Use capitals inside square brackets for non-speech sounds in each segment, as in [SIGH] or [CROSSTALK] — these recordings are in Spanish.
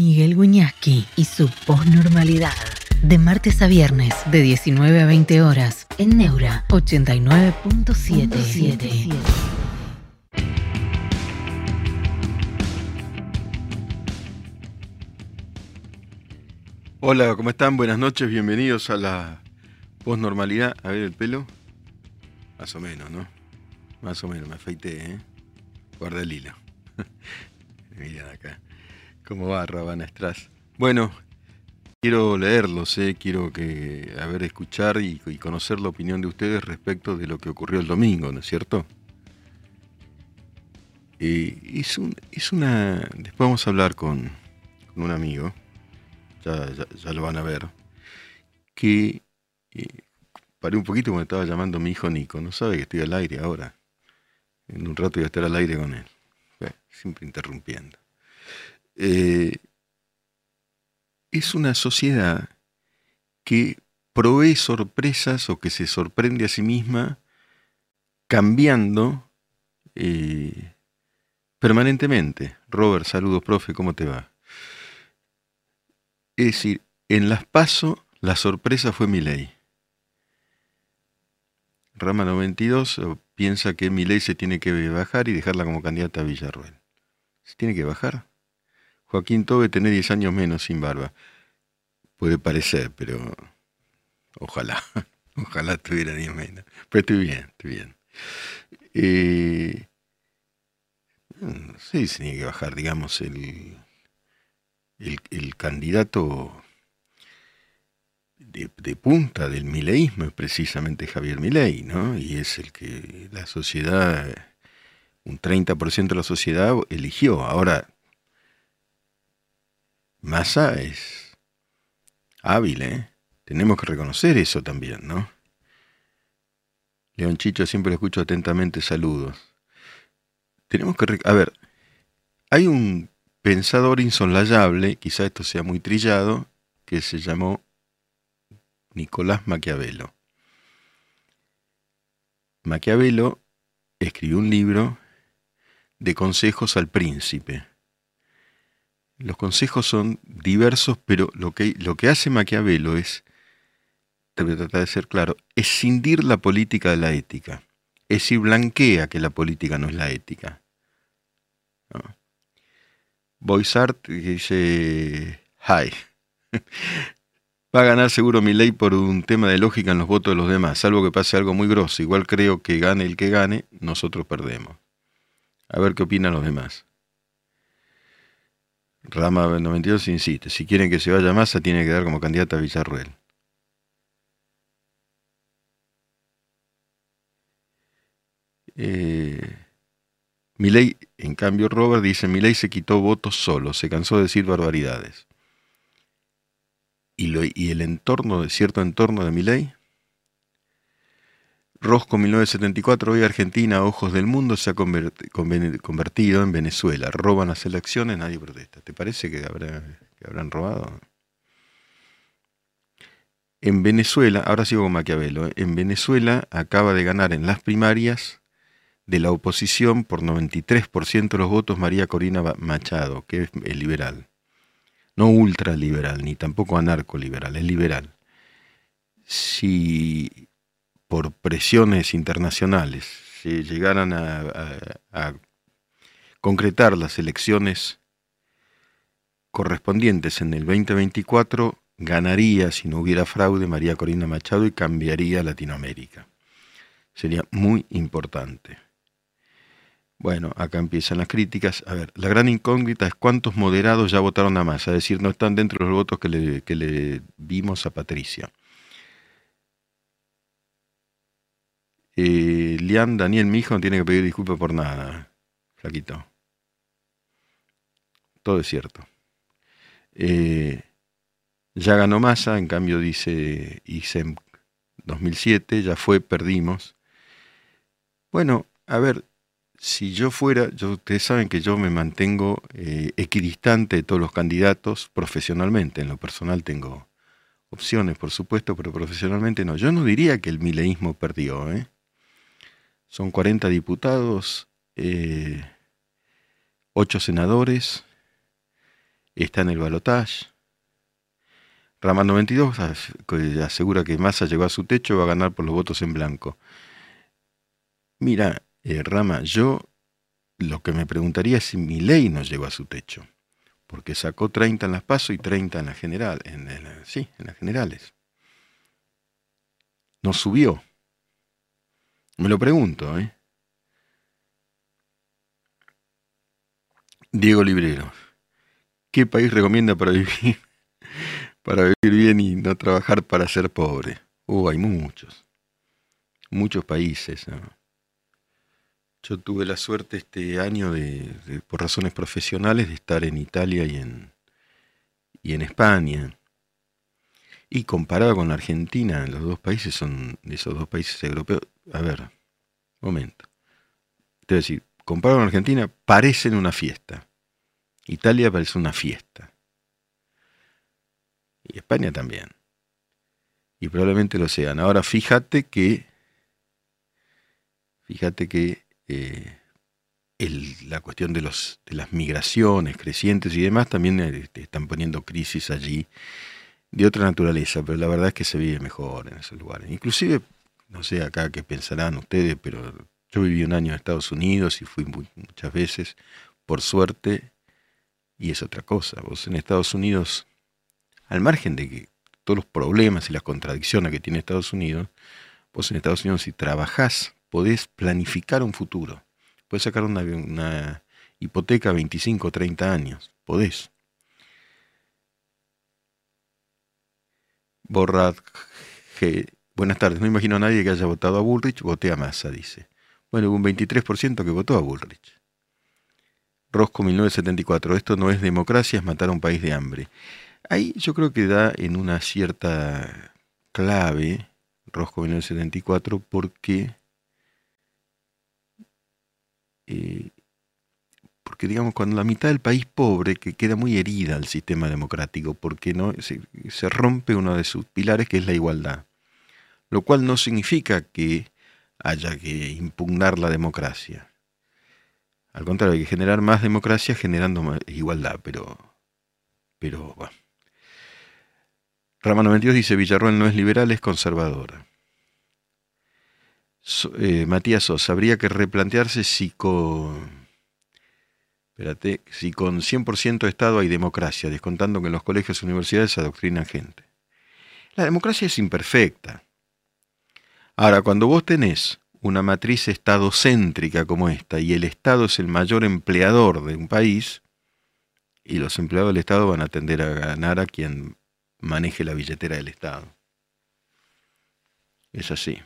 Miguel Guñasqui y su posnormalidad. De martes a viernes, de 19 a 20 horas, en Neura 89.77. Hola, ¿cómo están? Buenas noches, bienvenidos a la posnormalidad. A ver el pelo. Más o menos, ¿no? Más o menos, me afeité, ¿eh? Guarda el hilo. [LAUGHS] Miren acá. ¿Cómo va, Rabana Strass? Bueno, quiero leerlos, ¿eh? quiero que, escuchar y, conocer la opinión de ustedes respecto de lo que ocurrió el domingo, ¿no es cierto? Eh, es, un- es una. Después vamos a hablar con, un amigo, ya, lo van a ver, que eh, paré un poquito cuando estaba llamando mi hijo Nico, no sabe que estoy al aire ahora. En un rato voy a estar al aire con él, siempre interrumpiendo. Eh, es una sociedad que provee sorpresas o que se sorprende a sí misma cambiando eh, permanentemente. Robert, saludos, profe, ¿cómo te va? Es decir, en las PASO la sorpresa fue mi ley. Rama 92 eh, piensa que mi ley se tiene que bajar y dejarla como candidata a Villarruel. ¿Se tiene que bajar? Joaquín Tobe tiene 10 años menos sin barba. Puede parecer, pero ojalá, [LAUGHS] ojalá tuviera 10 menos. Pero estoy bien, estoy bien. Eh, no sé si tiene que bajar, digamos, el, el, el candidato de, de punta del mileísmo es precisamente Javier Milei, ¿no? Y es el que la sociedad, un 30% de la sociedad eligió. Ahora, Massa es hábil, ¿eh? Tenemos que reconocer eso también, ¿no? León Chicho, siempre lo escucho atentamente, saludos. Tenemos que... A ver, hay un pensador insolayable, quizá esto sea muy trillado, que se llamó Nicolás Maquiavelo. Maquiavelo escribió un libro de consejos al príncipe. Los consejos son diversos, pero lo que, lo que hace Maquiavelo es, te voy a tratar de ser claro, escindir la política de la ética. Es decir, blanquea que la política no es la ética. ¿no? Boisart dice, hi, [LAUGHS] va a ganar seguro mi ley por un tema de lógica en los votos de los demás, salvo que pase algo muy grosso. Igual creo que gane el que gane, nosotros perdemos. A ver qué opinan los demás. Rama 92 insiste, si quieren que se vaya Massa, tiene que dar como candidata a Villarruel. Eh, Milei, en cambio, Robert dice, Milei se quitó votos solo, se cansó de decir barbaridades. Y, lo- y el entorno, cierto entorno de Milei, Rosco 1974, hoy Argentina, ojos del mundo, se ha convertido en Venezuela. Roban las elecciones, nadie protesta. ¿Te parece que, habrá- que habrán robado? En Venezuela, ahora sigo con Maquiavelo, ¿eh? en Venezuela acaba de ganar en las primarias de la oposición por 93% de los votos María Corina Machado, que es eh, liberal. No ultraliberal, ni tampoco anarcoliberal, es liberal. Si por presiones internacionales se llegaran a, concretar las elecciones correspondientes en el 2024, ganaría, si no hubiera fraude, María Corina Machado y cambiaría Latinoamérica. Sería muy importante. Bueno, acá empiezan las críticas. A ver, la gran incógnita es cuántos moderados ya votaron a Massa, es decir, no están dentro de los votos que le, que le vimos a Patricia. Eh, Lian Daniel, mi hijo, no tiene que pedir disculpas por nada, flaquito. Todo es cierto. Eh, ya ganó Massa, en cambio dice ISEM 2007, ya fue, perdimos. Bueno, a ver, si yo fuera, yo, ustedes saben que yo me mantengo eh, equidistante de todos los candidatos profesionalmente. En lo personal tengo opciones, por supuesto, pero profesionalmente no. Yo no diría que el mileísmo perdió. ¿eh? Son 40 diputados, eh, 8 senadores, está en el balotaje. Rama 92 asegura que Massa llegó a su techo va a ganar por los votos en blanco. Mira, eh, Rama, yo lo que me preguntaría es si mi ley no llegó a su techo, porque sacó 30 en las PASO y 30 en las general, en, sí, en las generales. No subió. Me lo pregunto, ¿eh? Diego Librero. ¿Qué país recomienda para vivir? [LAUGHS] para vivir bien y no trabajar para ser pobre. Uh, hay muchos. Muchos países. Yo tuve la suerte este año de, por razones profesionales, de estar en Italia y en, y en España. Y comparado con la Argentina, los dos países son, esos dos países europeos, a ver, momento. Te voy a decir, comparado con Argentina, parecen una fiesta. Italia parece una fiesta. Y España también. Y probablemente lo sean. Ahora fíjate que, fíjate que eh, la cuestión de, los, de las migraciones crecientes y demás también este, están poniendo crisis allí de otra naturaleza, pero la verdad es que se vive mejor en esos lugares. Inclusive, no sé acá qué pensarán ustedes, pero yo viví un año en Estados Unidos y fui muchas veces, por suerte, y es otra cosa. Vos en Estados Unidos, al margen de que todos los problemas y las contradicciones que tiene Estados Unidos, vos en Estados Unidos si trabajás, podés planificar un futuro. Podés sacar una, hipoteca a 25 o 30 años. Podés. Borrad. Buenas tardes, no imagino a nadie que haya votado a Bullrich, voté a Massa, dice. Bueno, hubo un 23% que votó a Bullrich. Rosco 1974, esto no es democracia, es matar a un país de hambre. Ahí yo creo que da en una cierta clave Rosco 1974 porque eh, porque digamos cuando la mitad del país pobre que queda muy herida al sistema democrático porque no se, rompe uno de sus pilares que es la igualdad lo cual no significa que haya que impugnar la democracia al contrario hay que generar más democracia generando más igualdad pero pero bueno Rama 92 dice Villarroel no es liberal es conservadora eh, Matías Sosa habría que replantearse si con si con 100% Estado hay democracia, descontando que en los colegios y universidades adoctrinan gente. La democracia es imperfecta. Ahora, cuando vos tenés una matriz estadocéntrica como esta y el Estado es el mayor empleador de un país, y los empleados del Estado van a tender a ganar a quien maneje la billetera del Estado. Es así.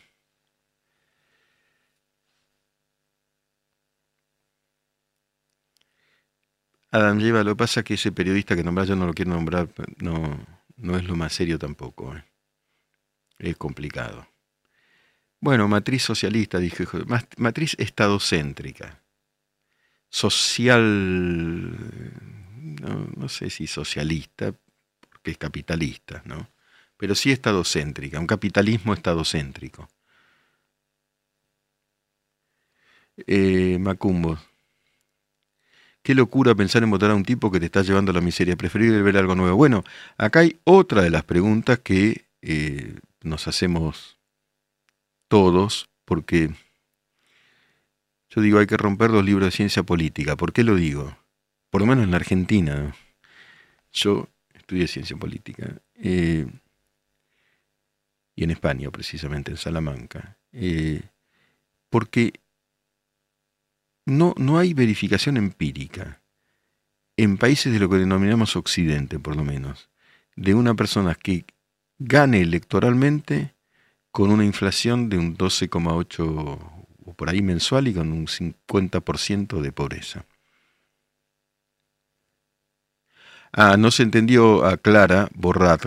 Adam lleva, lo que pasa es que ese periodista que nombra yo no lo quiero nombrar, no, no es lo más serio tampoco. ¿eh? Es complicado. Bueno, matriz socialista, dije, matriz estadocéntrica. Social, no, no sé si socialista, porque es capitalista, ¿no? Pero sí estadocéntrica, un capitalismo estadocéntrico. Eh, Macumbo, Qué locura pensar en votar a un tipo que te está llevando a la miseria. Preferible ver algo nuevo. Bueno, acá hay otra de las preguntas que eh, nos hacemos todos, porque yo digo, hay que romper los libros de ciencia política. ¿Por qué lo digo? Por lo menos en la Argentina. Yo estudié ciencia política. Eh, y en España, precisamente, en Salamanca. Eh, porque no, no hay verificación empírica en países de lo que denominamos Occidente, por lo menos, de una persona que gane electoralmente con una inflación de un 12,8 o por ahí mensual y con un 50% de pobreza. Ah, no se entendió a Clara Borrat.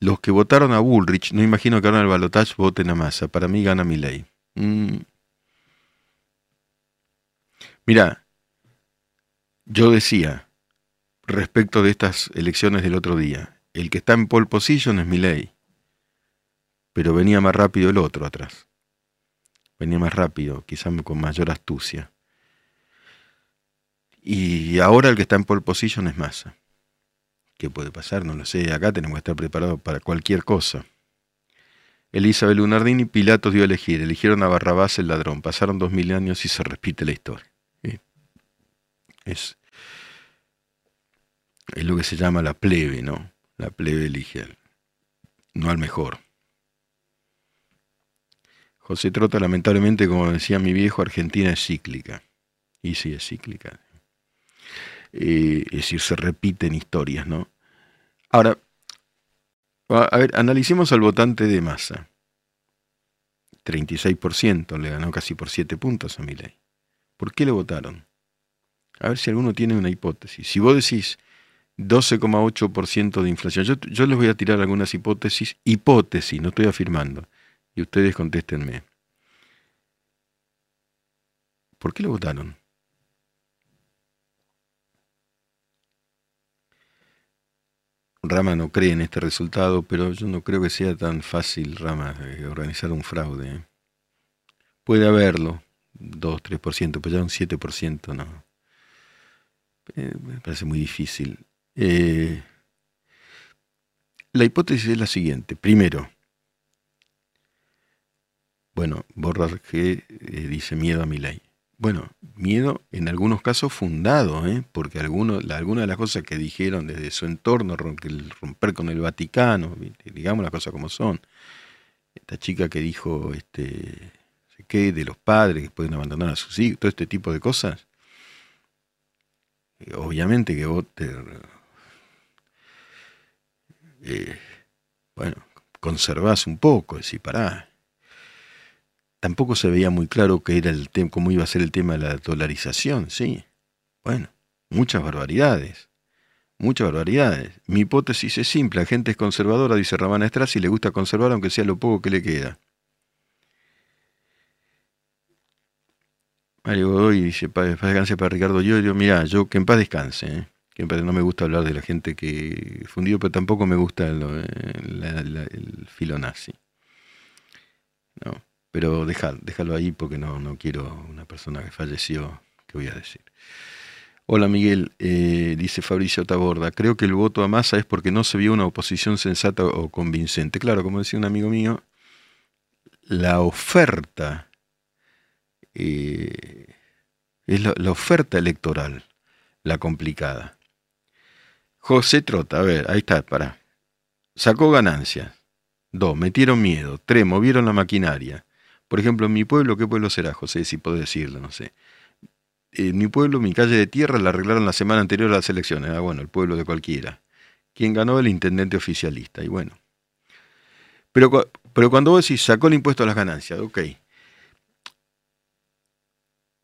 Los que votaron a Bullrich, no imagino que ahora en el balotaje voten a Massa. Para mí gana mi ley. Mm. Mira, yo decía, respecto de estas elecciones del otro día, el que está en pole position es mi ley, pero venía más rápido el otro atrás. Venía más rápido, quizás con mayor astucia. Y ahora el que está en pole position es Massa. ¿Qué puede pasar? No lo sé. Acá tenemos que estar preparados para cualquier cosa. Elizabeth Lunardini, Pilatos dio a elegir. Eligieron a Barrabás el ladrón. Pasaron dos mil años y se repite la historia. Es, es lo que se llama la plebe, ¿no? La plebe elige no al mejor. José Trota, lamentablemente, como decía mi viejo, Argentina es cíclica. Y sí, es cíclica. Eh, es decir, se repiten historias, ¿no? Ahora, a ver, analicemos al votante de masa. 36%, le ganó casi por 7 puntos a mi ley. ¿Por qué le votaron? A ver si alguno tiene una hipótesis. Si vos decís 12,8% de inflación, yo, yo, les voy a tirar algunas hipótesis, hipótesis, no estoy afirmando, y ustedes contéstenme. ¿Por qué le votaron? Rama no cree en este resultado, pero yo no creo que sea tan fácil, Rama, eh, organizar un fraude. ¿eh? Puede haberlo, 2, 3%, pero ya un 7% no. Eh, me parece muy difícil. la hipótesis es la siguiente. Primero, bueno, Borges dice miedo a mi ley. Bueno, miedo en algunos casos fundado, ¿eh? porque algunas de las cosas que dijeron desde su entorno, romper con el Vaticano, digamos las cosas como son. Esta chica que dijo, este, qué, de los padres que pueden abandonar a sus hijos, todo este tipo de cosas. Eh, obviamente que vos te... Eh, bueno, conservás un poco, decir, pará, tampoco se veía muy claro que era el cómo iba a ser el tema de la dolarización, sí. Bueno, muchas barbaridades. Muchas barbaridades. Mi hipótesis es simple, la gente es conservadora, dice Ramana Estras, y le gusta conservar aunque sea lo poco que le queda. Mario Godoy dice, paz descanse para Ricardo Llorio. Mirá, yo que en paz descanse, ¿eh? que en paz, no me gusta hablar de la gente que fundió, pero tampoco me gusta el, el filo nazi. No. Pero déjalo ahí porque no, no quiero una persona que falleció, ¿qué voy a decir? Hola Miguel, eh, dice Fabricio Taborda, creo que el voto a masa es porque no se vio una oposición sensata o convincente. Claro, como decía un amigo mío, la oferta eh, es la, la, oferta electoral la complicada. José Trota, a ver, ahí está, para. Sacó ganancias. Dos, metieron miedo. Tres, movieron la maquinaria. Por ejemplo, en mi pueblo, ¿qué pueblo será, José? Si puedo decirlo, no sé. En mi pueblo, mi calle de tierra la arreglaron la semana anterior a las elecciones. Ah, bueno, el pueblo de cualquiera. Quien ganó el intendente oficialista. Y bueno. Pero, pero cuando vos decís, sacó el impuesto a las ganancias, ok.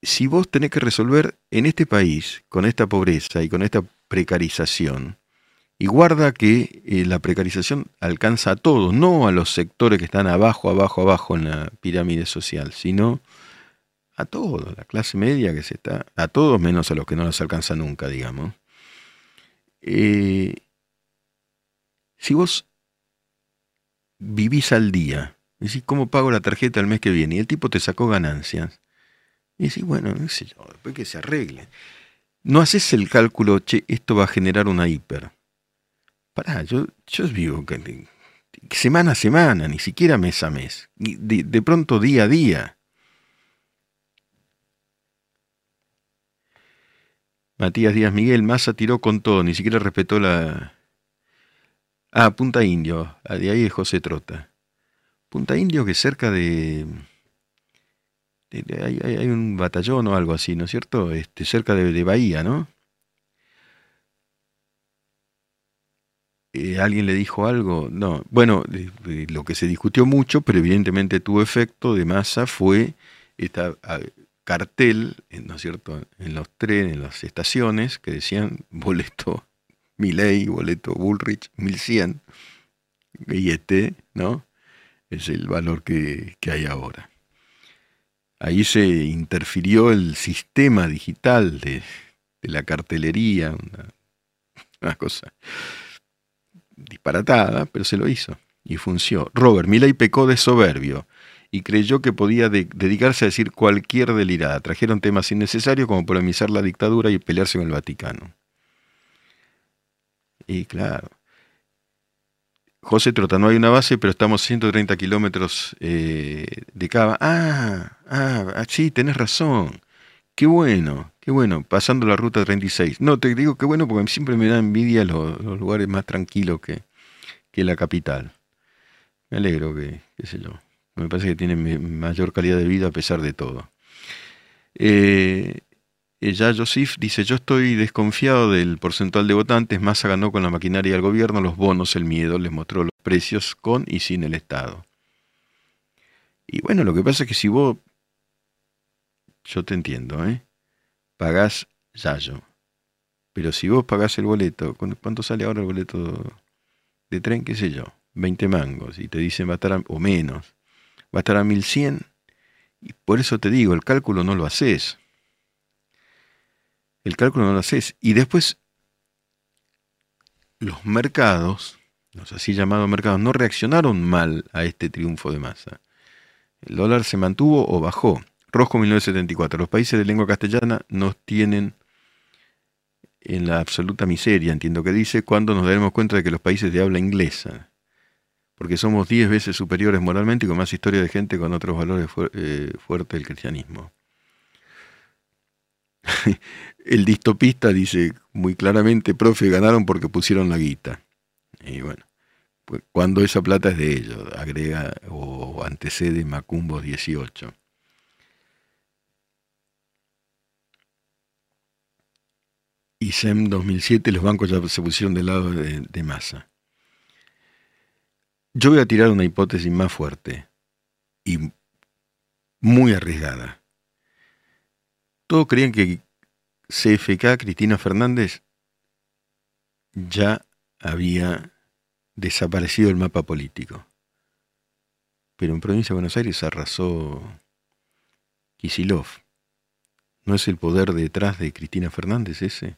Si vos tenés que resolver en este país, con esta pobreza y con esta precarización, y guarda que eh, la precarización alcanza a todos, no a los sectores que están abajo, abajo, abajo en la pirámide social, sino a todos, la clase media que se está, a todos menos a los que no las alcanza nunca, digamos. Eh, si vos vivís al día, decís, ¿cómo pago la tarjeta el mes que viene? Y el tipo te sacó ganancias. Y decís, bueno, después que se arregle. No haces el cálculo, che, esto va a generar una hiper pará, yo, yo vivo semana a semana, ni siquiera mes a mes, de, de pronto día a día. Matías Díaz Miguel, Massa tiró con todo, ni siquiera respetó la... Ah, Punta Indio, de ahí es José Trota. Punta Indio que cerca de... hay, un batallón o algo así, ¿no es cierto? Este, cerca de Bahía, ¿no? Eh, ¿Alguien le dijo algo? No. Bueno, lo que se discutió mucho, pero evidentemente tuvo efecto de masa, fue este cartel, ¿no es cierto?, en los trenes, en las estaciones, que decían boleto [LAUGHS] Miley, boleto Bullrich, 1100, y este, ¿no? Es el valor que, hay ahora. Ahí se interfirió el sistema digital de, la cartelería, una cosa disparatada, pero se lo hizo y funcionó. Robert Milley pecó de soberbio y creyó que podía dedicarse a decir cualquier delirada. Trajeron temas innecesarios como polemizar la dictadura y pelearse con el Vaticano. Y claro. José Trota, no hay una base, pero estamos 130 kilómetros eh, de Cava. Ah, ah, ah, sí, tenés razón. Qué bueno, qué bueno, pasando la ruta 36. No, te digo qué bueno porque siempre me da envidia los, lugares más tranquilos que, que, la capital. Me alegro que, qué sé yo, me parece que tiene mayor calidad de vida a pesar de todo. Eh, ya Joseph dice, yo estoy desconfiado del porcentual de votantes, Massa ganó con la maquinaria del gobierno, los bonos, el miedo, les mostró los precios con y sin el Estado. Y bueno, lo que pasa es que si vos, yo te entiendo, ¿eh? Pagás Yayo, pero si vos pagás el boleto, ¿cuánto sale ahora el boleto de tren? ¿Qué sé yo? 20 mangos, y te dicen va a estar o menos, va a estar a 1100, y por eso te digo, el cálculo no lo haces el cálculo no lo haces. Y después, los mercados, los así llamados mercados, no reaccionaron mal a este triunfo de masa. El dólar se mantuvo o bajó. Rojo 1974. Los países de lengua castellana nos tienen en la absoluta miseria, entiendo que dice, cuando nos daremos cuenta de que los países de habla inglesa, porque somos diez veces superiores moralmente y con más historia de gente con otros valores eh, fuertes del cristianismo. [LAUGHS] el distopista dice muy claramente, profe, ganaron porque pusieron la guita. Y bueno, pues cuando esa plata es de ellos, agrega o antecede Macumbo 18. Y SEM 2007 los bancos ya se pusieron del lado de, masa. Yo voy a tirar una hipótesis más fuerte y muy arriesgada. Todos creen que CFK, Cristina Fernández, ya había desaparecido el mapa político. Pero en provincia de Buenos Aires arrasó Kisilov. ¿No es el poder detrás de Cristina Fernández ese?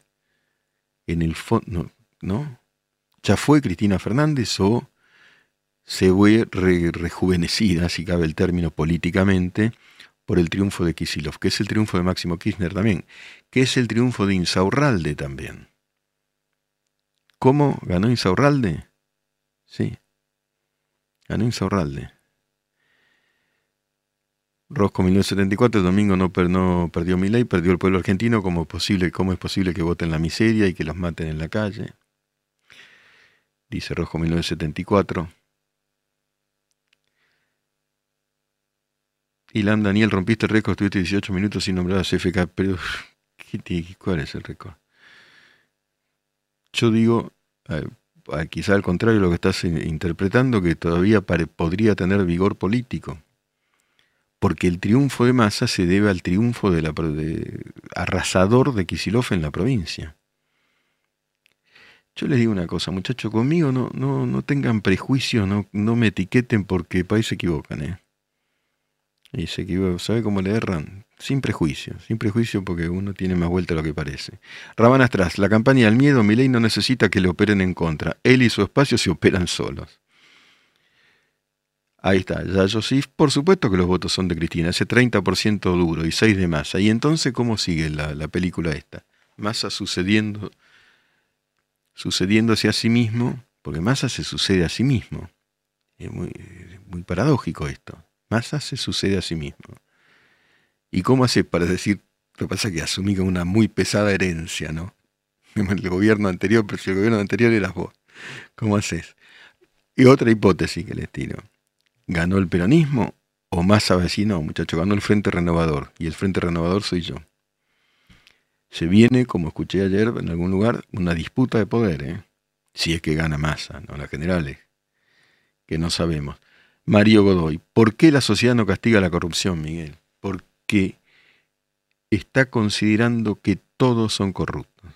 En el fondo, ¿no? ¿Ya fue Cristina Fernández o se fue rejuvenecida, si cabe el término políticamente, por el triunfo de Kisilov, que es el triunfo de Máximo Kirchner también, que es el triunfo de Insaurralde también. ¿Cómo ganó Insaurralde? Sí, ganó Insaurralde. Rosco 1974, domingo no, no perdió mi ley, perdió el pueblo argentino, ¿cómo es, posible, ¿cómo es posible que voten la miseria y que los maten en la calle? Dice Rosco 1974. Ilan Daniel, rompiste el récord, estuviste 18 minutos sin nombrar a CFK, pero ¿cuál es el récord? Yo digo, quizá al contrario lo que estás interpretando, que todavía podría tener vigor político. Porque el triunfo de Massa se debe al triunfo de la, arrasador de Kisilov en la provincia. Yo les digo una cosa, muchachos, conmigo no, tengan prejuicios, no, me etiqueten porque país se equivocan, ¿eh? Y se equivoca, ¿sabe cómo le erran? Sin prejuicio, sin prejuicio porque uno tiene más vuelta de lo que parece. Raban atrás, la campaña del miedo, ley no necesita que le operen en contra. Él y su espacio se operan solos. Ahí está, ya Joseph, por supuesto que los votos son de Cristina, ese 30% duro y 6 de masa. ¿Y entonces cómo sigue la, la película esta? Massa sucediendo, sucediéndose a sí mismo, porque Massa se sucede a sí mismo. Es muy, muy paradójico esto. Massa se sucede a sí mismo. ¿Y cómo hace para decir, lo que pasa es que asumí con una muy pesada herencia, ¿no? [LAUGHS] El gobierno anterior, pero si el gobierno anterior eras vos. ¿Cómo haces? Y otra hipótesis que les tiro. ¿Ganó el peronismo o Massa vecino? Muchacho, ganó el Frente Renovador. Y el Frente Renovador soy yo. Se viene, como escuché ayer en algún lugar, una disputa de poder, ¿eh? Si es que gana Massa, no las generales, que no sabemos. Mario Godoy. ¿Por qué la sociedad no castiga la corrupción, Miguel? Porque está considerando que todos son corruptos.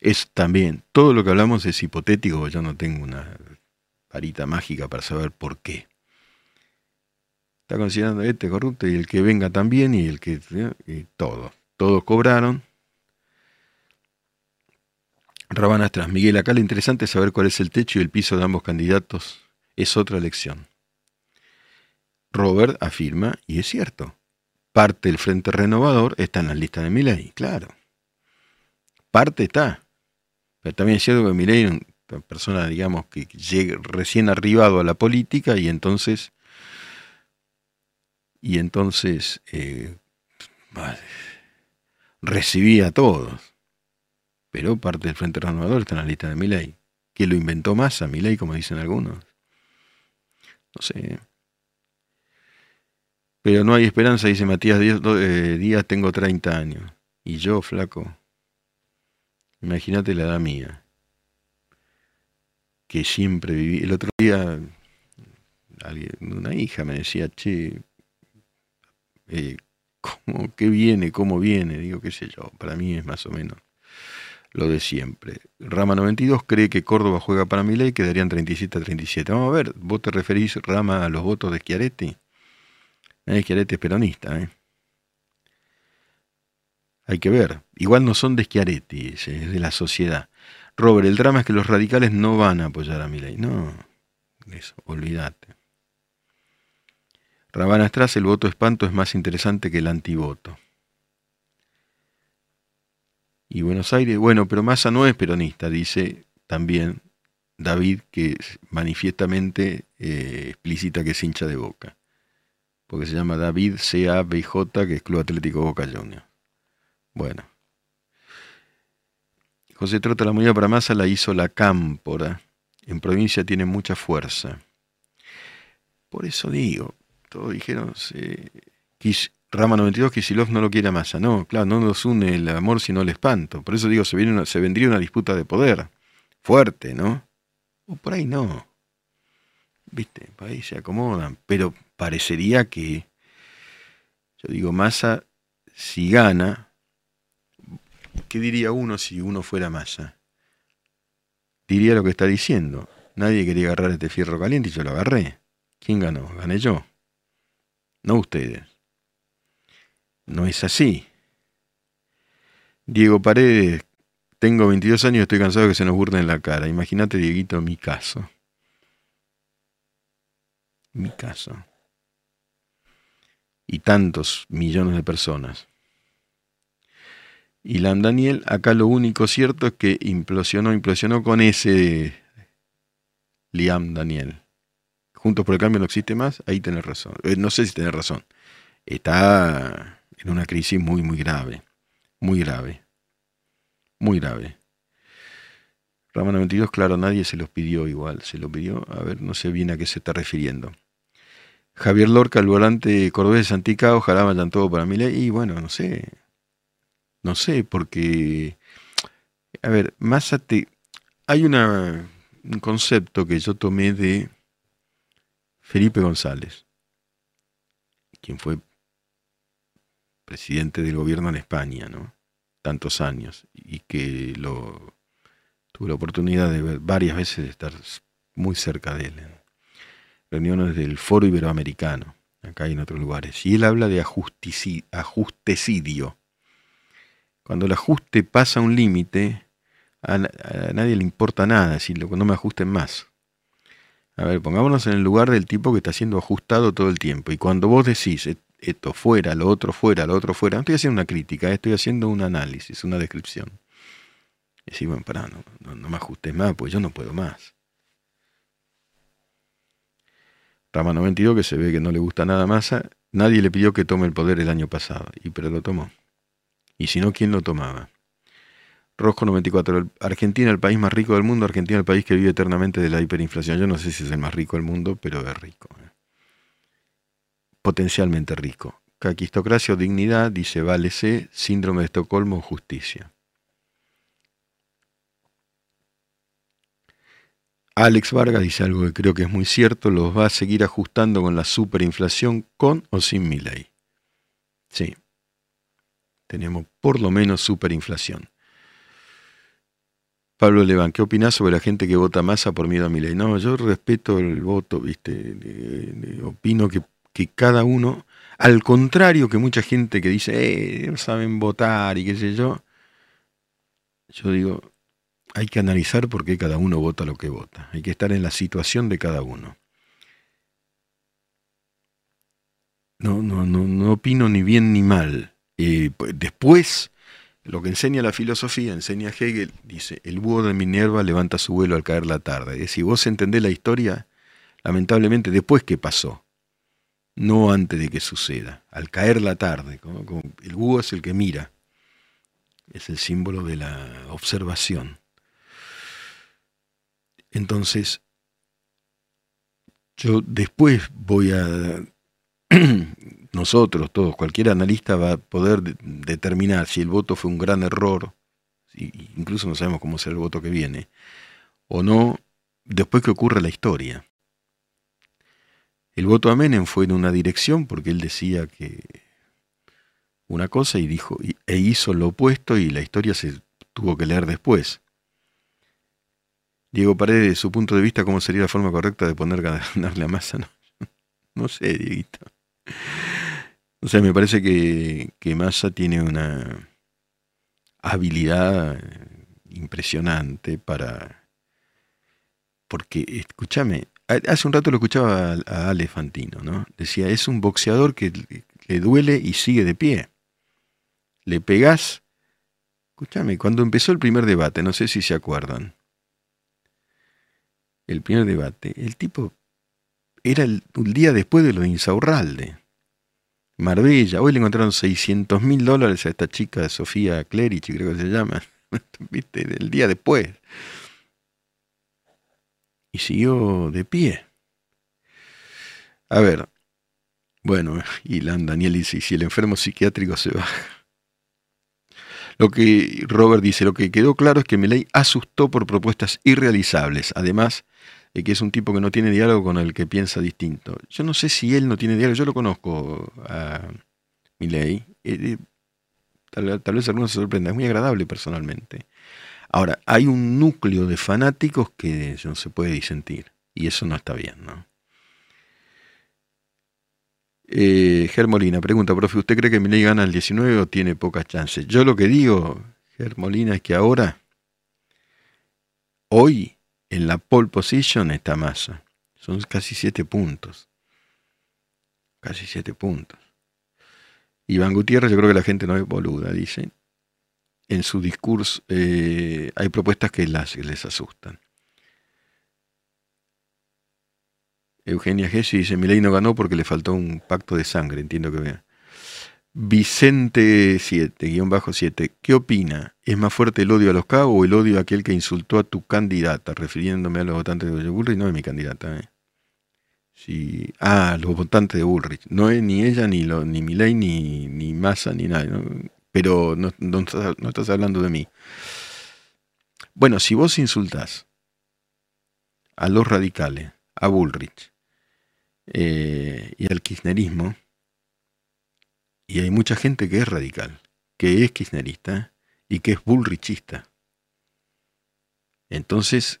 Es también, todo lo que hablamos es hipotético, yo no tengo una varita mágica para saber por qué. Está considerando este corrupto y el que venga también y el que... Y todos, todos cobraron. Rabana atrás. Miguel, acá lo interesante es saber cuál es el techo y el piso de ambos candidatos. Es otra lección. Robert afirma, y es cierto, parte del Frente Renovador está en la lista de ley, claro. Parte está, Pero también es cierto que Milei es una persona, digamos, que llega recién arribado a la política y entonces y entonces eh, recibía a todos. Pero parte del Frente Renovador está en la lista de Milei. ¿Quién lo inventó más a Milei, como dicen algunos? No sé. Pero no hay esperanza, dice Matías eh, Díaz, tengo 30 años. Y yo, flaco, imagínate la edad mía. Que siempre viví. El otro día, una hija me decía, che, eh, ¿cómo, ¿qué viene? ¿Cómo viene? Digo, qué sé yo, para mí es más o menos lo de siempre. Rama 92 cree que Córdoba juega para Milei, quedarían 37 a 37. Vamos a ver, ¿vos te referís, Rama, a los votos de Schiaretti? Eh, Schiaretti es peronista, ¿eh? Hay que ver. Igual no son de Schiaretti, es de la sociedad. Robert, el drama es que los radicales no van a apoyar a Milei. No, eso, olvídate. Rabana Strass, el voto espanto es más interesante que el antivoto. Y Buenos Aires, bueno, pero Massa no es peronista, dice también David, que manifiestamente eh, explícita que es hincha de boca. Porque se llama David CABJ, que es Club Atlético Boca Juniors. Bueno. José Trota, la moneda para Massa la hizo la Cámpora. En provincia tiene mucha fuerza. Por eso digo, dijeron, Rama 92, Kisilov no lo quiere a Massa. No, claro, no nos une el amor sino el espanto. Por eso digo, se, viene se vendría una disputa de poder fuerte, ¿no? O por ahí no. ¿Viste? Por ahí se acomodan. Pero parecería que, yo digo, Massa, si gana, ¿qué diría uno si uno fuera Massa? Diría lo que está diciendo. Nadie quería agarrar este fierro caliente y yo lo agarré. ¿Quién ganó? Gané yo no ustedes. No es así. Diego Paredes, tengo 22 años y estoy cansado de que se nos burden en la cara. Imagínate, Dieguito, mi caso. Mi caso. Y tantos millones de personas. Y Lam Daniel, acá lo único cierto es que implosionó, implosionó con ese Liam Daniel. Juntos por el Cambio no existe más, ahí tenés razón. Eh, no sé si tenés razón. Está en una crisis muy, muy grave. Muy grave. Muy grave. Rama 92, claro, nadie se los pidió igual. Se lo pidió, a ver, no sé bien a qué se está refiriendo. Javier Lorca, el volante cordobés de Santica, ojalá vayan todo para mí. Y bueno, no sé. No sé, porque. A ver, más te, hay una, un concepto que yo tomé de Felipe González, quien fue presidente del gobierno en España, ¿no? Tantos años, y que lo tuve la oportunidad de ver varias veces de estar muy cerca de él, en reuniones del Foro Iberoamericano, acá y en otros lugares. Y él habla de ajustecidio. Cuando el ajuste pasa un límite, a, nadie le importa nada, si no me ajusten más. A ver, pongámonos en el lugar del tipo que está siendo ajustado todo el tiempo. Y cuando vos decís esto fuera, lo otro fuera, lo otro fuera, no estoy haciendo una crítica, estoy haciendo un análisis, una descripción. Y decís, bueno, pará, no, no, me ajustes más, pues yo no puedo más. Rama 92, que se ve que no le gusta nada más, nadie le pidió que tome el poder el año pasado, y pero lo tomó. Y si no, ¿quién lo tomaba? Rojo 94. Argentina, el país más rico del mundo. Argentina, el país que vive eternamente de la hiperinflación. Yo no sé si es el más rico del mundo, pero es rico. ¿eh? Potencialmente rico. Caquistocracia o dignidad, dice Vale C. Síndrome de Estocolmo o justicia. Alex Vargas dice algo que creo que es muy cierto. Los va a seguir ajustando con la superinflación con o sin mi ley. Sí. Tenemos por lo menos superinflación. Pablo Leván, ¿qué opinas sobre la gente que vota masa por miedo a mi ley? No, yo respeto el voto, ¿viste? opino que, cada uno, al contrario que mucha gente que dice, eh, saben votar y qué sé yo, yo digo, hay que analizar por qué cada uno vota lo que vota. Hay que estar en la situación de cada uno. No, no, no, no opino ni bien ni mal. Eh, pues, después lo que enseña la filosofía, enseña Hegel, dice, el búho de Minerva levanta su vuelo al caer la tarde. Es decir, vos entendés la historia, lamentablemente, después que pasó, no antes de que suceda, al caer la tarde. el búho es el que mira, es el símbolo de la observación. Entonces, yo después voy a [CLEARS THROAT] nosotros, todos, cualquier analista va a poder determinar si el voto fue un gran error, incluso no sabemos cómo será el voto que viene, o no, después que ocurra la historia. El voto a Menem fue en una dirección porque él decía que una cosa y dijo e hizo lo opuesto y la historia se tuvo que leer después. Diego Paredes, de su punto de vista, ¿cómo sería la forma correcta de poner ganarle a Massa? [LAUGHS] No, no sé, Dieguito. O sea, me parece que, que Massa tiene una habilidad impresionante para... Porque, escúchame, hace un rato lo escuchaba a, Ale Fantino, ¿no? Decía, es un boxeador que le duele y sigue de pie. Le pegás... Escúchame, cuando empezó el primer debate, no sé si se acuerdan, el primer debate, el tipo era el, día después de lo de Insaurralde. Marbella. Hoy le encontraron 600 mil dólares a esta chica, Sofía Clerici, creo que se llama. [LAUGHS] ¿Viste? El día después. Y siguió de pie. A ver. Bueno, Ilan Daniel dice, si el enfermo psiquiátrico se va. Lo que Robert dice, lo que quedó claro es que Meley asustó por propuestas irrealizables. Además, que es un tipo que no tiene diálogo con el que piensa distinto. Yo no sé si él no tiene diálogo, yo lo conozco a. Eh, eh, tal, vez alguno se sorprenda, es muy agradable personalmente. Ahora, hay un núcleo de fanáticos que no se puede disentir, y eso no está bien, ¿no? Eh, Germolina pregunta, profe, ¿usted cree que Milei gana el 19 o tiene pocas chances? Yo lo que digo, Germolina, es que ahora, hoy, en la pole position está Massa. Son casi siete puntos. Casi siete puntos. Iván Gutiérrez, yo creo que la gente no es boluda, dice. En su discurso eh, hay propuestas que las, les asustan. Eugenia Gessi dice, ley no ganó porque le faltó un pacto de sangre, entiendo que vea. Vicente 7, guion bajo 7, ¿qué opina? ¿Es más fuerte el odio a los cabos o el odio a aquel que insultó a tu candidata? Refiriéndome a los votantes de Bullrich, no es mi candidata. ¿eh? Sí. Ah, los votantes de Bullrich. No es ni ella, ni, lo, ni Milei, ni, ni Massa, ni nada. Pero no, estás hablando de mí. Bueno, si vos insultás a los radicales, a Bullrich eh, y al kirchnerismo, y hay mucha gente que es radical, que es kirchnerista y que es bullrichista. Entonces,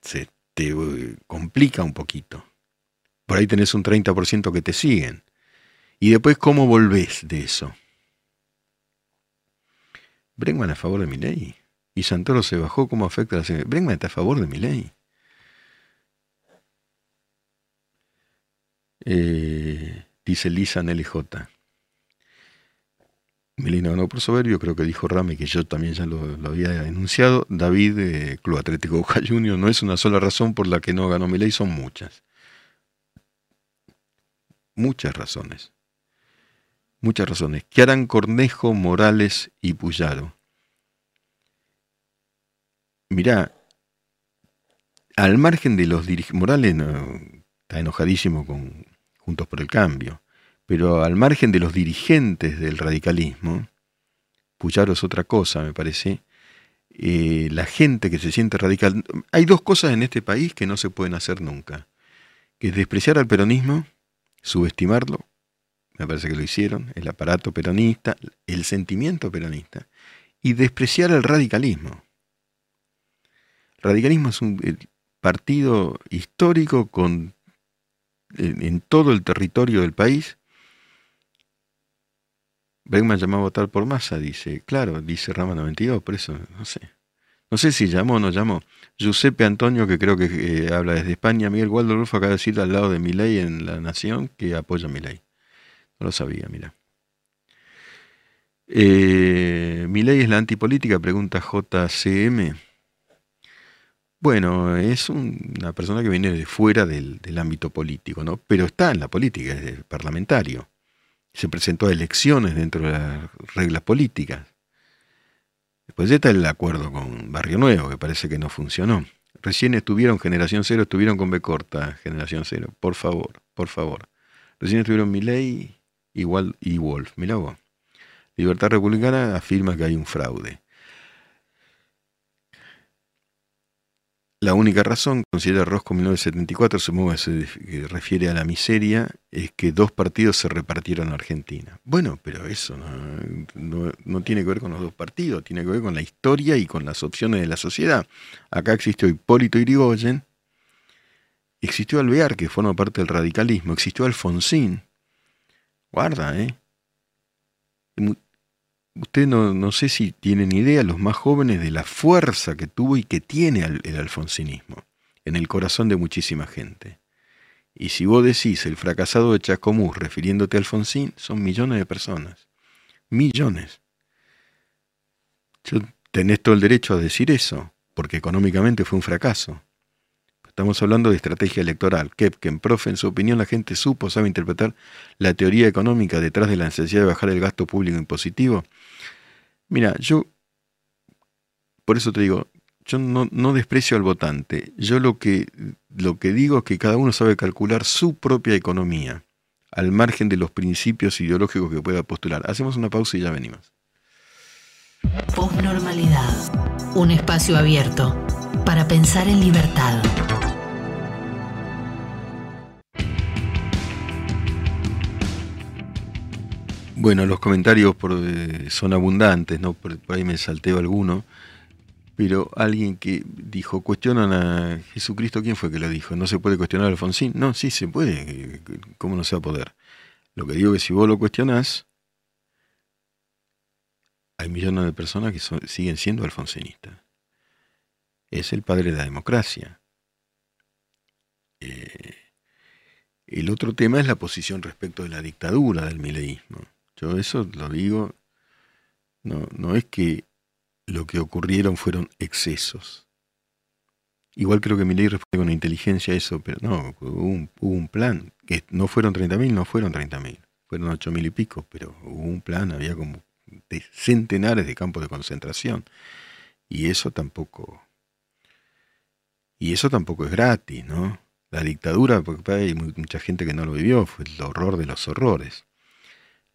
se te eh, complica un poquito. Por ahí tenés un 30% que te siguen. Y después, ¿cómo volvés de eso? Bregman a favor de mi ley. Y Santoro se bajó, ¿cómo afecta a la Bregman está a favor de mi ley. Eh, dice Lisa Nelly J. Melina ganó por soberbio, creo que dijo Rame, que yo también ya lo, había denunciado. David, eh, Club Atlético Boca Junior, no es una sola razón por la que no ganó Milei, son muchas. Muchas razones. Muchas razones. ¿Qué harán Cornejo, Morales y Puyaro? Mirá, al margen de los dirigentes, Morales está enojadísimo con, Por el Cambio. Pero al margen de los dirigentes del radicalismo, Puyaro es otra cosa, me parece, eh, la gente que se siente radical... Hay dos cosas en este país que no se pueden hacer nunca, que es despreciar al peronismo, subestimarlo, me parece que lo hicieron, el aparato peronista, el sentimiento peronista, y despreciar al radicalismo. El radicalismo es un partido histórico con en, todo el territorio del país. Bregman llamó a votar por masa, dice, claro, dice Rama 92, por eso, no sé. No sé si llamó o no llamó. Giuseppe Antonio, que creo que eh, habla desde España, Miguel Waldorf acaba de decir al lado de mi ley en La Nación que apoya mi ley. No lo sabía, mira. Eh, ¿Mi ley es la antipolítica? Pregunta JCM. Bueno, es una persona que viene de fuera del, ámbito político, ¿no? Pero está en la política, es parlamentario. Se presentó a elecciones dentro de las reglas políticas. Después está el acuerdo con Barrio Nuevo, que parece que no funcionó. Recién estuvieron Generación Cero, estuvieron con B corta, Generación Cero. Por favor, por favor. Recién estuvieron Milei igual y Wolf. Mira vos. Libertad Republicana afirma que hay un fraude. La única razón, considera Rosco 1974, supongo que se refiere a la miseria, es que dos partidos se repartieron a Argentina. Bueno, pero eso no, tiene que ver con los dos partidos, tiene que ver con la historia y con las opciones de la sociedad. Acá existió Hipólito Irigoyen, existió Alvear, que forma parte del radicalismo, existió Alfonsín. Guarda, ¿eh? Usted no, no, sé si tienen idea, los más jóvenes, de la fuerza que tuvo y que tiene el, alfonsinismo en el corazón de muchísima gente. Y si vos decís el fracasado de Chacomús refiriéndote a Alfonsín, son millones de personas. Millones. Yo tenés todo el derecho a decir eso, porque económicamente fue un fracaso. Estamos hablando de estrategia electoral. Kepken, profe, en su opinión, la gente supo, sabe interpretar la teoría económica detrás de la necesidad de bajar el gasto público impositivo. Mira, yo, por eso te digo, yo no, desprecio al votante. Yo lo que, lo que digo es que cada uno sabe calcular su propia economía, al margen de los principios ideológicos que pueda postular. Hacemos una pausa y ya venimos. Postnormalidad. Un espacio abierto para pensar en libertad. Bueno, los comentarios eh, son abundantes, ¿no? Por, ahí me salteo alguno, pero alguien que dijo, cuestionan a Jesucristo, ¿quién fue que lo dijo? ¿No se puede cuestionar a Alfonsín? No, sí se puede, ¿cómo no se va a poder? Lo que digo es que si vos lo cuestionás, hay millones de personas que siguen siendo alfonsinistas. Es el padre de la democracia. Eh, el otro tema es la posición respecto de la dictadura del mileísmo. Yo eso lo digo, no, no es que lo que ocurrieron fueron excesos. Igual creo que mi ley responde con inteligencia a eso, pero no, hubo un, plan, que no fueron 30.000, no fueron 30.000, fueron 8.000 y pico, pero hubo un plan, había como centenares de campos de concentración. Y eso tampoco, y eso tampoco es gratis, ¿no? La dictadura, porque hay mucha gente que no lo vivió, fue el horror de los horrores.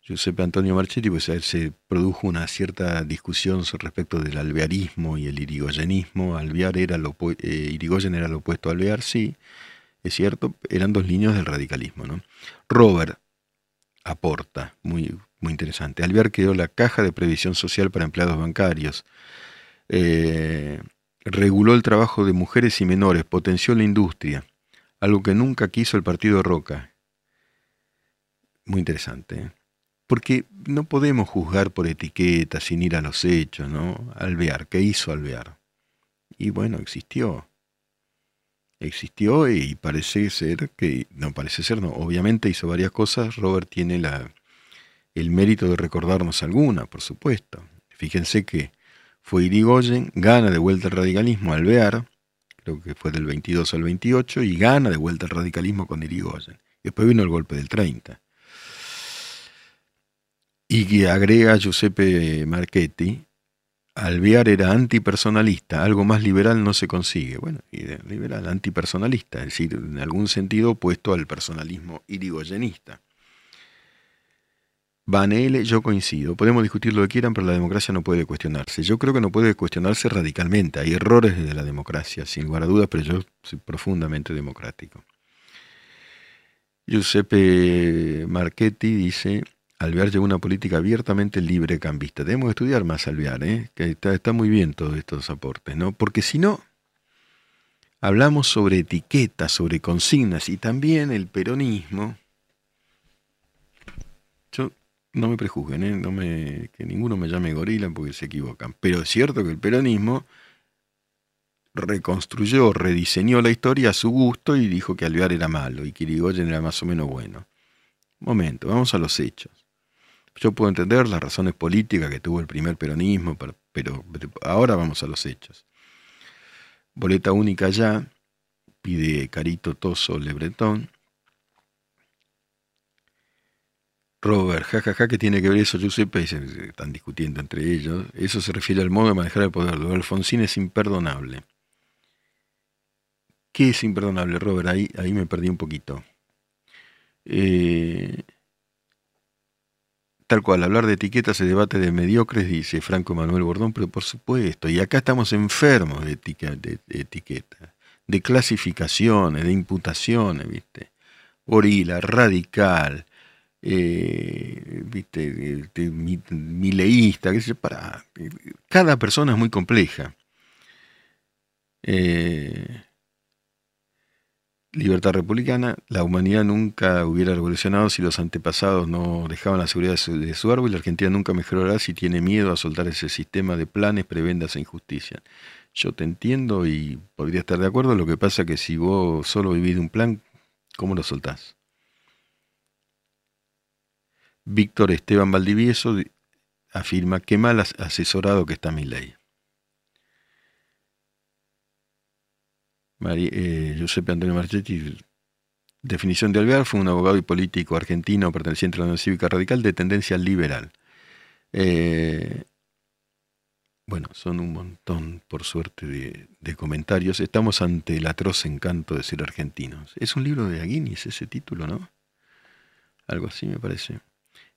Giuseppe Antonio Marchetti, pues se produjo una cierta discusión respecto del alvearismo y el irigoyenismo. Alvear era lo, eh, Irigoyen era lo opuesto a alvear, sí, es cierto, eran dos líneas del radicalismo. ¿no? Robert aporta, muy, muy interesante. Alvear quedó la caja de previsión social para empleados bancarios. Eh, reguló el trabajo de mujeres y menores, potenció la industria, algo que nunca quiso el partido Roca. Muy interesante. ¿eh? Porque no podemos juzgar por etiquetas sin ir a los hechos, ¿no? Alvear, ¿qué hizo Alvear? Y bueno, existió. Existió y parece ser que, no parece ser, no, obviamente hizo varias cosas, Robert tiene la, el mérito de recordarnos alguna, por supuesto. Fíjense que fue Irigoyen, gana de vuelta el radicalismo Alvear, creo que fue del 22 al 28, y gana de vuelta el radicalismo con Irigoyen. Después vino el golpe del 30. Y que agrega Giuseppe Marchetti, Alvear era antipersonalista, algo más liberal no se consigue. Bueno, liberal, antipersonalista, es decir, en algún sentido opuesto al personalismo irigoyenista. Van L, yo coincido. Podemos discutir lo que quieran, pero la democracia no puede cuestionarse. Yo creo que no puede cuestionarse radicalmente. Hay errores de la democracia, sin lugar a dudas, pero yo soy profundamente democrático. Giuseppe Marchetti dice, Alvear lleva una política abiertamente libre cambista. Debemos estudiar más Alvear, ¿eh? que está, muy bien todos estos aportes, ¿no? Porque si no, hablamos sobre etiquetas, sobre consignas y también el peronismo. Yo no me prejuzguen, ¿eh? no me, que ninguno me llame gorila porque se equivocan. Pero es cierto que el peronismo reconstruyó, rediseñó la historia a su gusto y dijo que Alvear era malo y que Irigoyen era más o menos bueno. Momento, vamos a los hechos. Yo puedo entender las razones políticas que tuvo el primer peronismo, pero, ahora vamos a los hechos. Boleta única ya, pide Carito Toso Lebretón. Robert, jajaja, ¿qué tiene que ver eso, Giuseppe? Y están discutiendo entre ellos. Eso se refiere al modo de manejar el poder. Lo de Alfonsín es imperdonable. ¿Qué es imperdonable, Robert? Ahí, ahí me perdí un poquito. Eh, tal cual, hablar de etiquetas se debate de mediocres, dice Franco Manuel Bordón, pero por supuesto, y acá estamos enfermos de, etiquetas, de clasificaciones, de imputaciones, ¿viste? Orila, radical, eh, ¿viste? mileísta, qué sé para. Cada persona es muy compleja. Eh, libertad republicana, la humanidad nunca hubiera revolucionado si los antepasados no dejaban la seguridad de su, árbol y la Argentina nunca mejorará si tiene miedo a soltar ese sistema de planes, prebendas e injusticia. Yo te entiendo y podría estar de acuerdo, lo que pasa es que si vos solo vivís de un plan, ¿cómo lo soltás? Víctor Esteban Valdivieso afirma que mal asesorado que está mi ley. Eh, Giuseppe Antonio Marchetti, definición de Alvear, fue un abogado y político argentino perteneciente a la Unión Cívica Radical de tendencia liberal. Eh, bueno, son un montón, por suerte, de, comentarios. Estamos ante el atroz encanto de ser argentinos. Es un libro de Aguinis ese título, ¿no? Algo así me parece.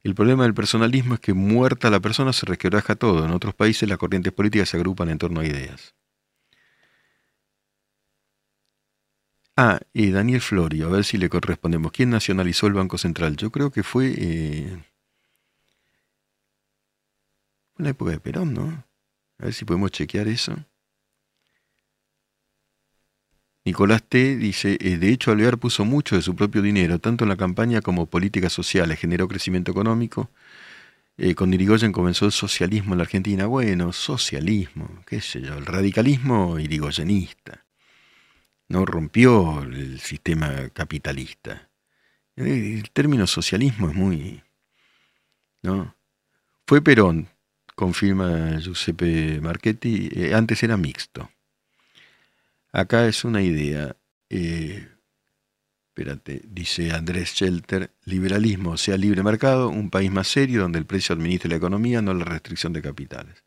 El problema del personalismo es que muerta la persona se resquebraja todo. En otros países las corrientes políticas se agrupan en torno a ideas. Ah, y Daniel Florio, a ver si le correspondemos. ¿Quién nacionalizó el Banco Central? Yo creo que fue eh, en la época de Perón, ¿no? A ver si podemos chequear eso. Nicolás T. dice, eh, de hecho Alvear puso mucho de su propio dinero, tanto en la campaña como políticas sociales, generó crecimiento económico. Eh, con Irigoyen comenzó el socialismo en la Argentina. Bueno, socialismo, qué sé yo, el radicalismo irigoyenista no rompió el sistema capitalista. El término socialismo es muy... ¿no? Fue Perón, confirma Giuseppe Marchetti, eh, antes era mixto. Acá es una idea. Eh, espérate, dice Andrés Shelter, liberalismo, sea libre mercado, un país más serio donde el precio administre la economía, no la restricción de capitales.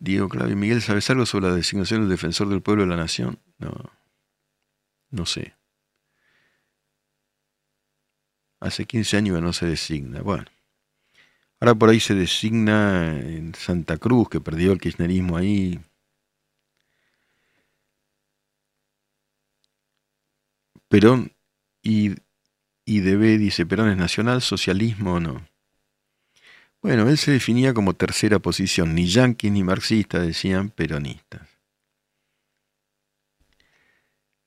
Diego Claudio Miguel, ¿sabes algo sobre la designación del defensor del pueblo de la nación? No, no sé. Hace 15 años que no se designa. Bueno, ahora por ahí se designa en Santa Cruz, que perdió el kirchnerismo ahí. Perón y, y DB dice, Perón es nacional, socialismo o no. Bueno, él se definía como tercera posición, ni yanquis ni marxistas, decían peronistas.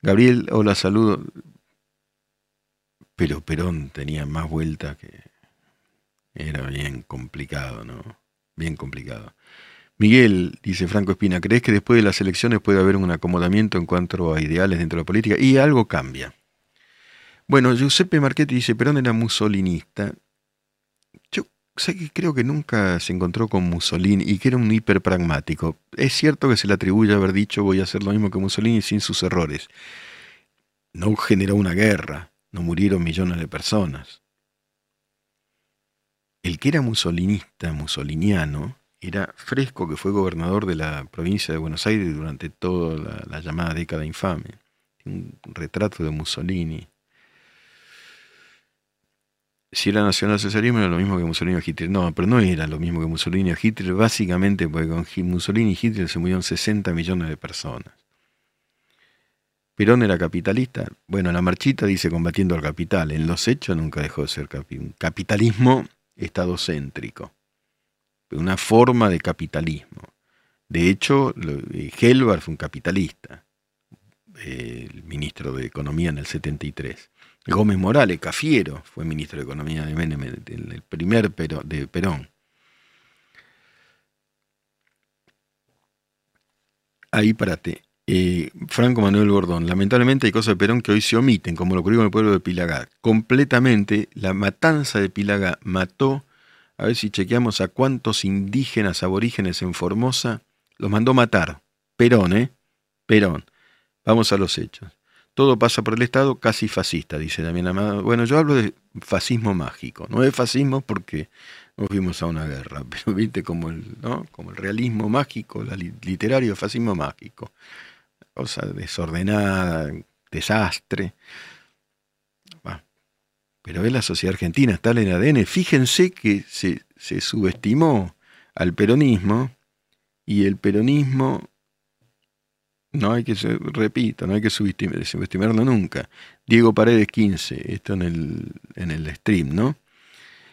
Gabriel, hola, saludo. Pero Perón tenía más vuelta que... Era bien complicado, ¿no? Bien complicado. Miguel, dice Franco Espina, ¿crees que después de las elecciones puede haber un acomodamiento en cuanto a ideales dentro de la política? Y algo cambia. Bueno, Giuseppe Marchetti dice, Perón era musolinista creo que nunca se encontró con Mussolini y que era un hiperpragmático. Es cierto que se le atribuye haber dicho voy a hacer lo mismo que Mussolini sin sus errores. No generó una guerra, no murieron millones de personas. El que era musolinista, musoliniano, era Fresco, que fue gobernador de la provincia de Buenos Aires durante toda la, la llamada década infame. Un retrato de Mussolini si era nacionalsocialismo era lo mismo que Mussolini o Hitler. No, pero no era lo mismo que Mussolini o Hitler, básicamente porque con Mussolini y Hitler se murieron 60 millones de personas. Perón era capitalista. Bueno, la marchita dice combatiendo al capital. En los hechos nunca dejó de ser un capitalismo estadocéntrico. Una forma de capitalismo. De hecho, Helvar fue un capitalista, el ministro de Economía en el 73. Gómez Morales, Cafiero, fue ministro de Economía de Menem, el primer de Perón. Ahí párate. Eh, Franco Manuel Gordón, lamentablemente hay cosas de Perón que hoy se omiten, como lo ocurrió con el pueblo de Pilagá. Completamente, la matanza de Pilagá mató, a ver si chequeamos a cuántos indígenas aborígenes en Formosa, los mandó matar. Perón, ¿eh? Perón. Vamos a los hechos. Todo pasa por el Estado casi fascista, dice Damián Amado. Bueno, yo hablo de fascismo mágico. No es fascismo porque nos fuimos a una guerra, [LAUGHS] pero viste como el, ¿no? como el realismo mágico, el literario fascismo mágico cosa desordenada, desastre. pero es la sociedad argentina, está en el ADN. Fíjense que se, subestimó al peronismo y el peronismo no hay que, repito, no hay que subestimarlo nunca. Diego Paredes 15, esto en el, en el stream, ¿no?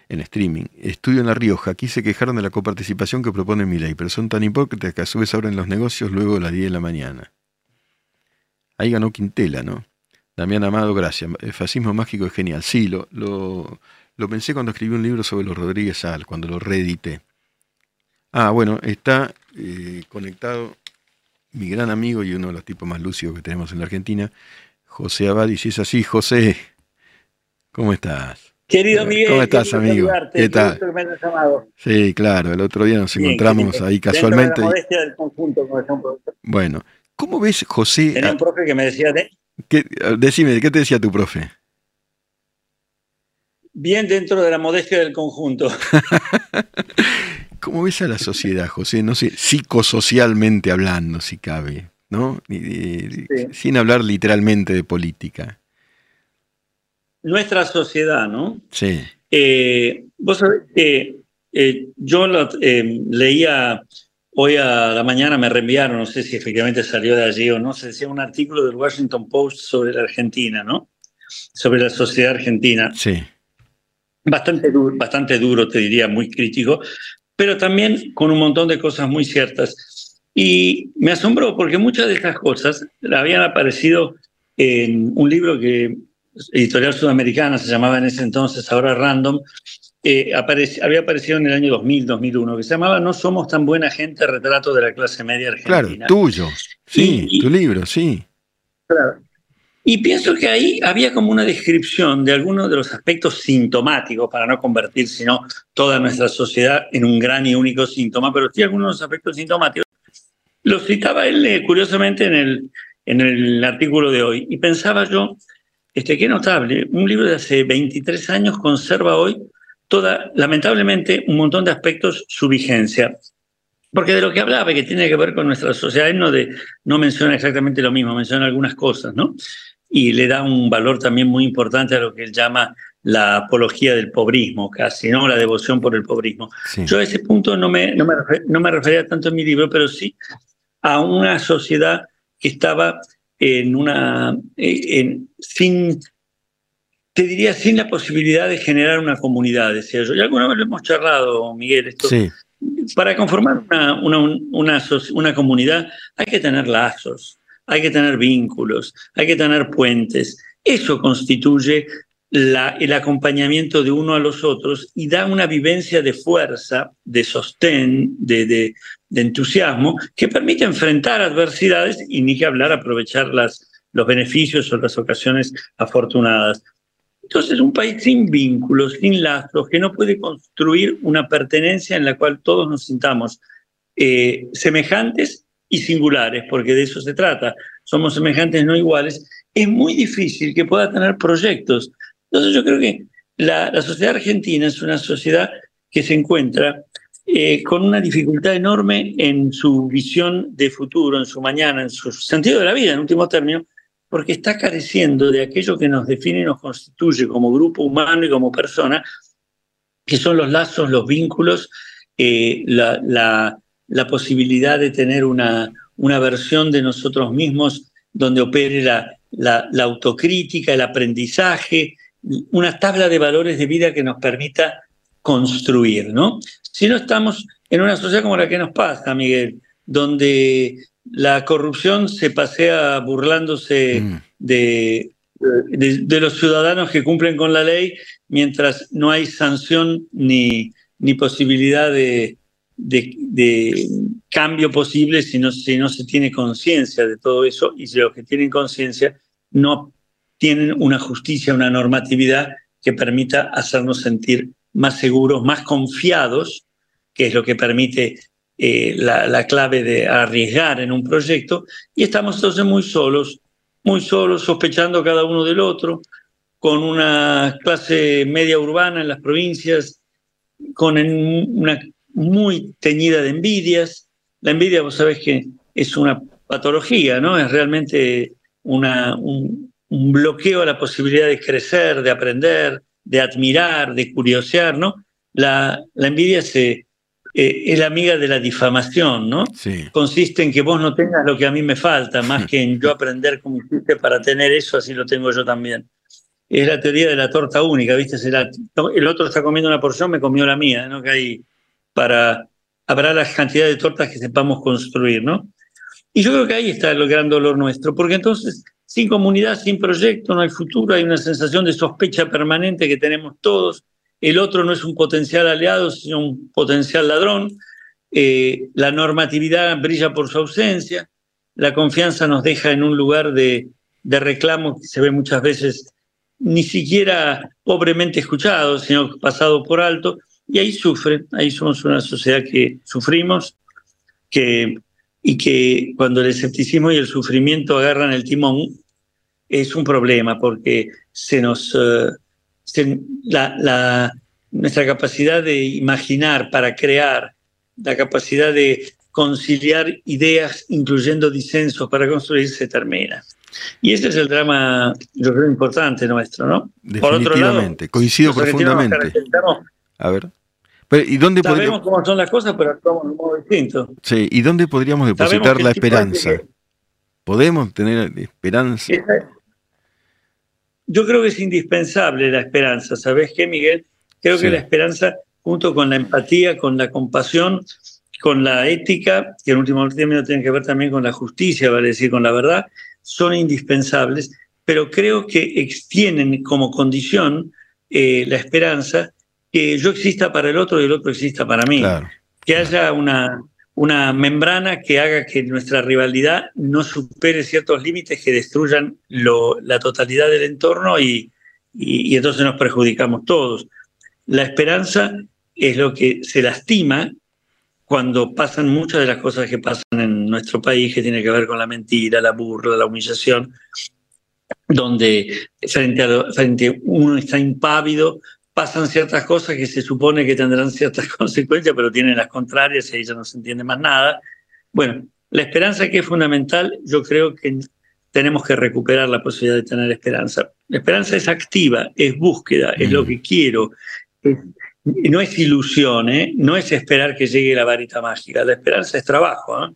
En streaming. Estudio en La Rioja. Aquí se quejaron de la coparticipación que propone mi ley, pero son tan hipócritas que a su vez abren los negocios luego de las 10 de la mañana. Ahí ganó Quintela, ¿no? Damián Amado, gracias. El fascismo mágico es genial. Sí, lo, lo, pensé cuando escribí un libro sobre los Rodríguez Sal, cuando lo reedité. Ah, bueno, está eh, conectado mi gran amigo y uno de los tipos más lúcidos que tenemos en la Argentina, José Abad. Y si es así, José, ¿cómo estás? Querido Miguel, ¿cómo estás, amigo? ¿Qué tal? Sí, claro, el otro día nos encontramos ahí casualmente. del conjunto, bueno, ¿Cómo ves, José? Tenía un profe que me decía. De... ¿Qué, decime, ¿qué te decía tu profe? Bien dentro de la modestia del conjunto. [LAUGHS] ¿Cómo ves a la sociedad, José? No sé, psicosocialmente hablando, si cabe, ¿no? Sin hablar literalmente de política. Nuestra sociedad, ¿no? Sí. Eh, vos sabés que eh, yo eh, leía Hoy a la mañana me reenviaron, no sé si efectivamente salió de allí o no, se decía un artículo del Washington Post sobre la Argentina, ¿no? Sobre la sociedad argentina. Sí. Bastante duro, bastante duro, te diría, muy crítico, pero también con un montón de cosas muy ciertas. Y me asombró porque muchas de estas cosas habían aparecido en un libro que editorial sudamericana se llamaba en ese entonces, ahora Random, eh, había aparecido en el año 2000, 2001, que se llamaba No somos tan buena gente, retrato de la clase media argentina. Claro, tuyo, sí, tu libro, sí. Claro. Y pienso que ahí había como una descripción de algunos de los aspectos sintomáticos, para no convertir sino toda nuestra sociedad en un gran y único síntoma, pero sí algunos de los aspectos sintomáticos. Lo citaba él eh, curiosamente en el, en el artículo de hoy. Y pensaba yo, este, qué notable, un libro de hace 23 años conserva hoy toda, lamentablemente, un montón de aspectos su vigencia. Porque de lo que hablaba, que tiene que ver con nuestra sociedad, no, de, no menciona exactamente lo mismo, menciona algunas cosas, ¿no? Y le da un valor también muy importante a lo que él llama la apología del pobrismo, casi, ¿no? La devoción por el pobrismo. Yo a ese punto no me, no, me no me refería tanto en mi libro, pero sí a una sociedad que estaba en una, en, sin te diría sin la posibilidad de generar una comunidad, decía yo. Y alguna vez lo hemos charlado, Miguel, esto. Para conformar una, una, una, comunidad hay que tener lazos, hay que tener vínculos, hay que tener puentes. Eso constituye el acompañamiento de uno a los otros y da una vivencia de fuerza, de sostén, de entusiasmo, que permite enfrentar adversidades y ni que hablar aprovechar las, los beneficios o las ocasiones afortunadas. Entonces, un país sin vínculos, sin lazos, que no puede construir una pertenencia en la cual todos nos sintamos eh, semejantes y singulares, porque de eso se trata. Somos semejantes, no iguales. Es muy difícil que pueda tener proyectos. Entonces, yo creo que la, sociedad argentina es una sociedad que se encuentra eh, con una dificultad enorme en su visión de futuro, en su mañana, en su sentido de la vida, en último término, porque está careciendo de aquello que nos define y nos constituye como grupo humano y como persona, que son los lazos, los vínculos, eh, la, la, posibilidad de tener una, una versión de nosotros mismos donde opere la, la, autocrítica, el aprendizaje, una tabla de valores de vida que nos permita construir, ¿no? Si no estamos en una sociedad como la que nos pasa, Miguel, donde la corrupción se pasea burlándose mm. de, de, los ciudadanos que cumplen con la ley mientras no hay sanción ni, ni posibilidad de, de, cambio posible si no, si no se tiene conciencia de todo eso y si los que tienen conciencia no tienen una justicia, una normatividad que permita hacernos sentir más seguros, más confiados, que es lo que permite eh, la, la, clave de arriesgar en un proyecto, y estamos entonces muy solos, muy solos, sospechando cada uno del otro, con una clase media urbana en las provincias, con una muy teñida de envidias. La envidia, vos sabés que es una patología, ¿no? Es realmente una, un, un bloqueo a la posibilidad de crecer, de aprender, de admirar, de curiosear, ¿no? La, la envidia se, eh, es la amiga de la difamación, ¿no? Sí. Consiste en que vos no tengas lo que a mí me falta, más que en yo [LAUGHS] aprender como hiciste para tener eso, así lo tengo yo también. Es la teoría de la torta única, ¿viste? El otro está comiendo una porción, me comió la mía, ¿no? Que hay para habrá la cantidad de tortas que sepamos construir, ¿no? Y yo creo que ahí está el gran dolor nuestro, porque entonces, sin comunidad, sin proyecto, no hay futuro, hay una sensación de sospecha permanente que tenemos todos, el otro no es un potencial aliado, sino un potencial ladrón, eh, la normatividad brilla por su ausencia, la confianza nos deja en un lugar de, de reclamo que se ve muchas veces ni siquiera pobremente escuchado, sino pasado por alto, y ahí sufre, ahí somos una sociedad que sufrimos, que, y que cuando el escepticismo y el sufrimiento agarran el timón, es un problema, porque se nos... Uh, la, la, nuestra capacidad de imaginar para crear, la capacidad de conciliar ideas, incluyendo disensos para construir, se termina. Y ese es el drama, yo creo, importante nuestro, ¿no? Por otro lado, coincido profundamente. A ver. Pero, ¿y dónde Sabemos cómo son las cosas, pero actuamos de un modo distinto. Sí, ¿y dónde podríamos depositar la esperanza? ¿Podemos tener esperanza? Yo creo que es indispensable la esperanza. ¿Sabes qué, Miguel? Creo sí. que la esperanza, junto con la empatía, con la compasión, con la ética, que en último término tiene que ver también con la justicia, vale decir, con la verdad, son indispensables, pero creo que tienen como condición eh, la esperanza que yo exista para el otro y el otro exista para mí. Claro, que haya una, una membrana que haga que nuestra rivalidad no supere ciertos límites que destruyan lo, la totalidad del entorno y, y, y, entonces nos perjudicamos todos. La esperanza es lo que se lastima cuando pasan muchas de las cosas que pasan en nuestro país, que tiene que ver con la mentira, la burla, la humillación, donde frente a, frente a uno está impávido pasan ciertas cosas que se supone que tendrán ciertas [LAUGHS] consecuencias, pero tienen las contrarias y ahí ya no se entiende más nada. Bueno, la esperanza que es fundamental, yo creo que tenemos que recuperar la posibilidad de tener esperanza. La esperanza es activa, es búsqueda, es lo que quiero. No es ilusión, ¿eh? no es esperar que llegue la varita mágica. La esperanza es trabajo. ¿eh?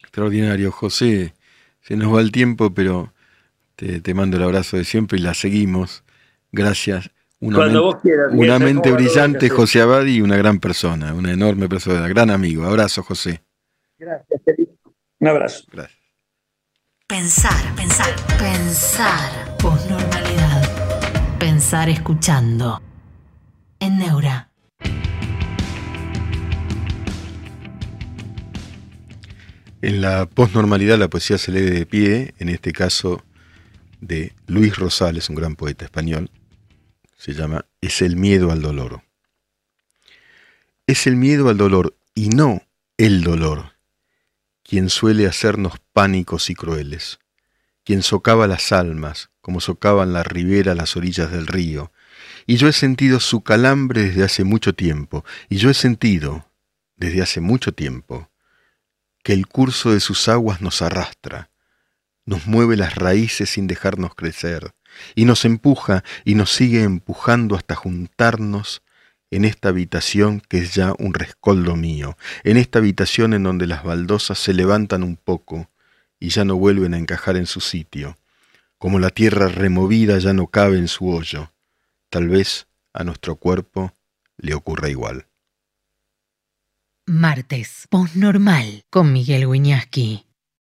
Extraordinario, José. Se nos va el tiempo, pero te, te mando el abrazo de siempre y la seguimos. Gracias. Una, Cuando vos quieras, una mente brillante, José Abadi, y una gran persona, una enorme persona, gran amigo. Abrazo, José. Gracias, querido. Un abrazo. Gracias. Pensar, pensar, pensar. Posnormalidad. Pensar escuchando. En Neura. En la posnormalidad la poesía se lee de pie, en este caso de Luis Rosales, un gran poeta español, se llama Es el miedo al dolor. Es el miedo al dolor y no el dolor quien suele hacernos pánicos y crueles, quien socava las almas como socavan la ribera las orillas del río, y yo he sentido su calambre desde hace mucho tiempo, y yo he sentido, desde hace mucho tiempo, que el curso de sus aguas nos arrastra, nos mueve las raíces sin dejarnos crecer, y nos empuja y nos sigue empujando hasta juntarnos en esta habitación que es ya un rescoldo mío, en esta habitación en donde las baldosas se levantan un poco y ya no vuelven a encajar en su sitio, como la tierra removida ya no cabe en su hoyo, tal vez a nuestro cuerpo le ocurra igual. Martes, Postnormal, con Miguel Wiñaski.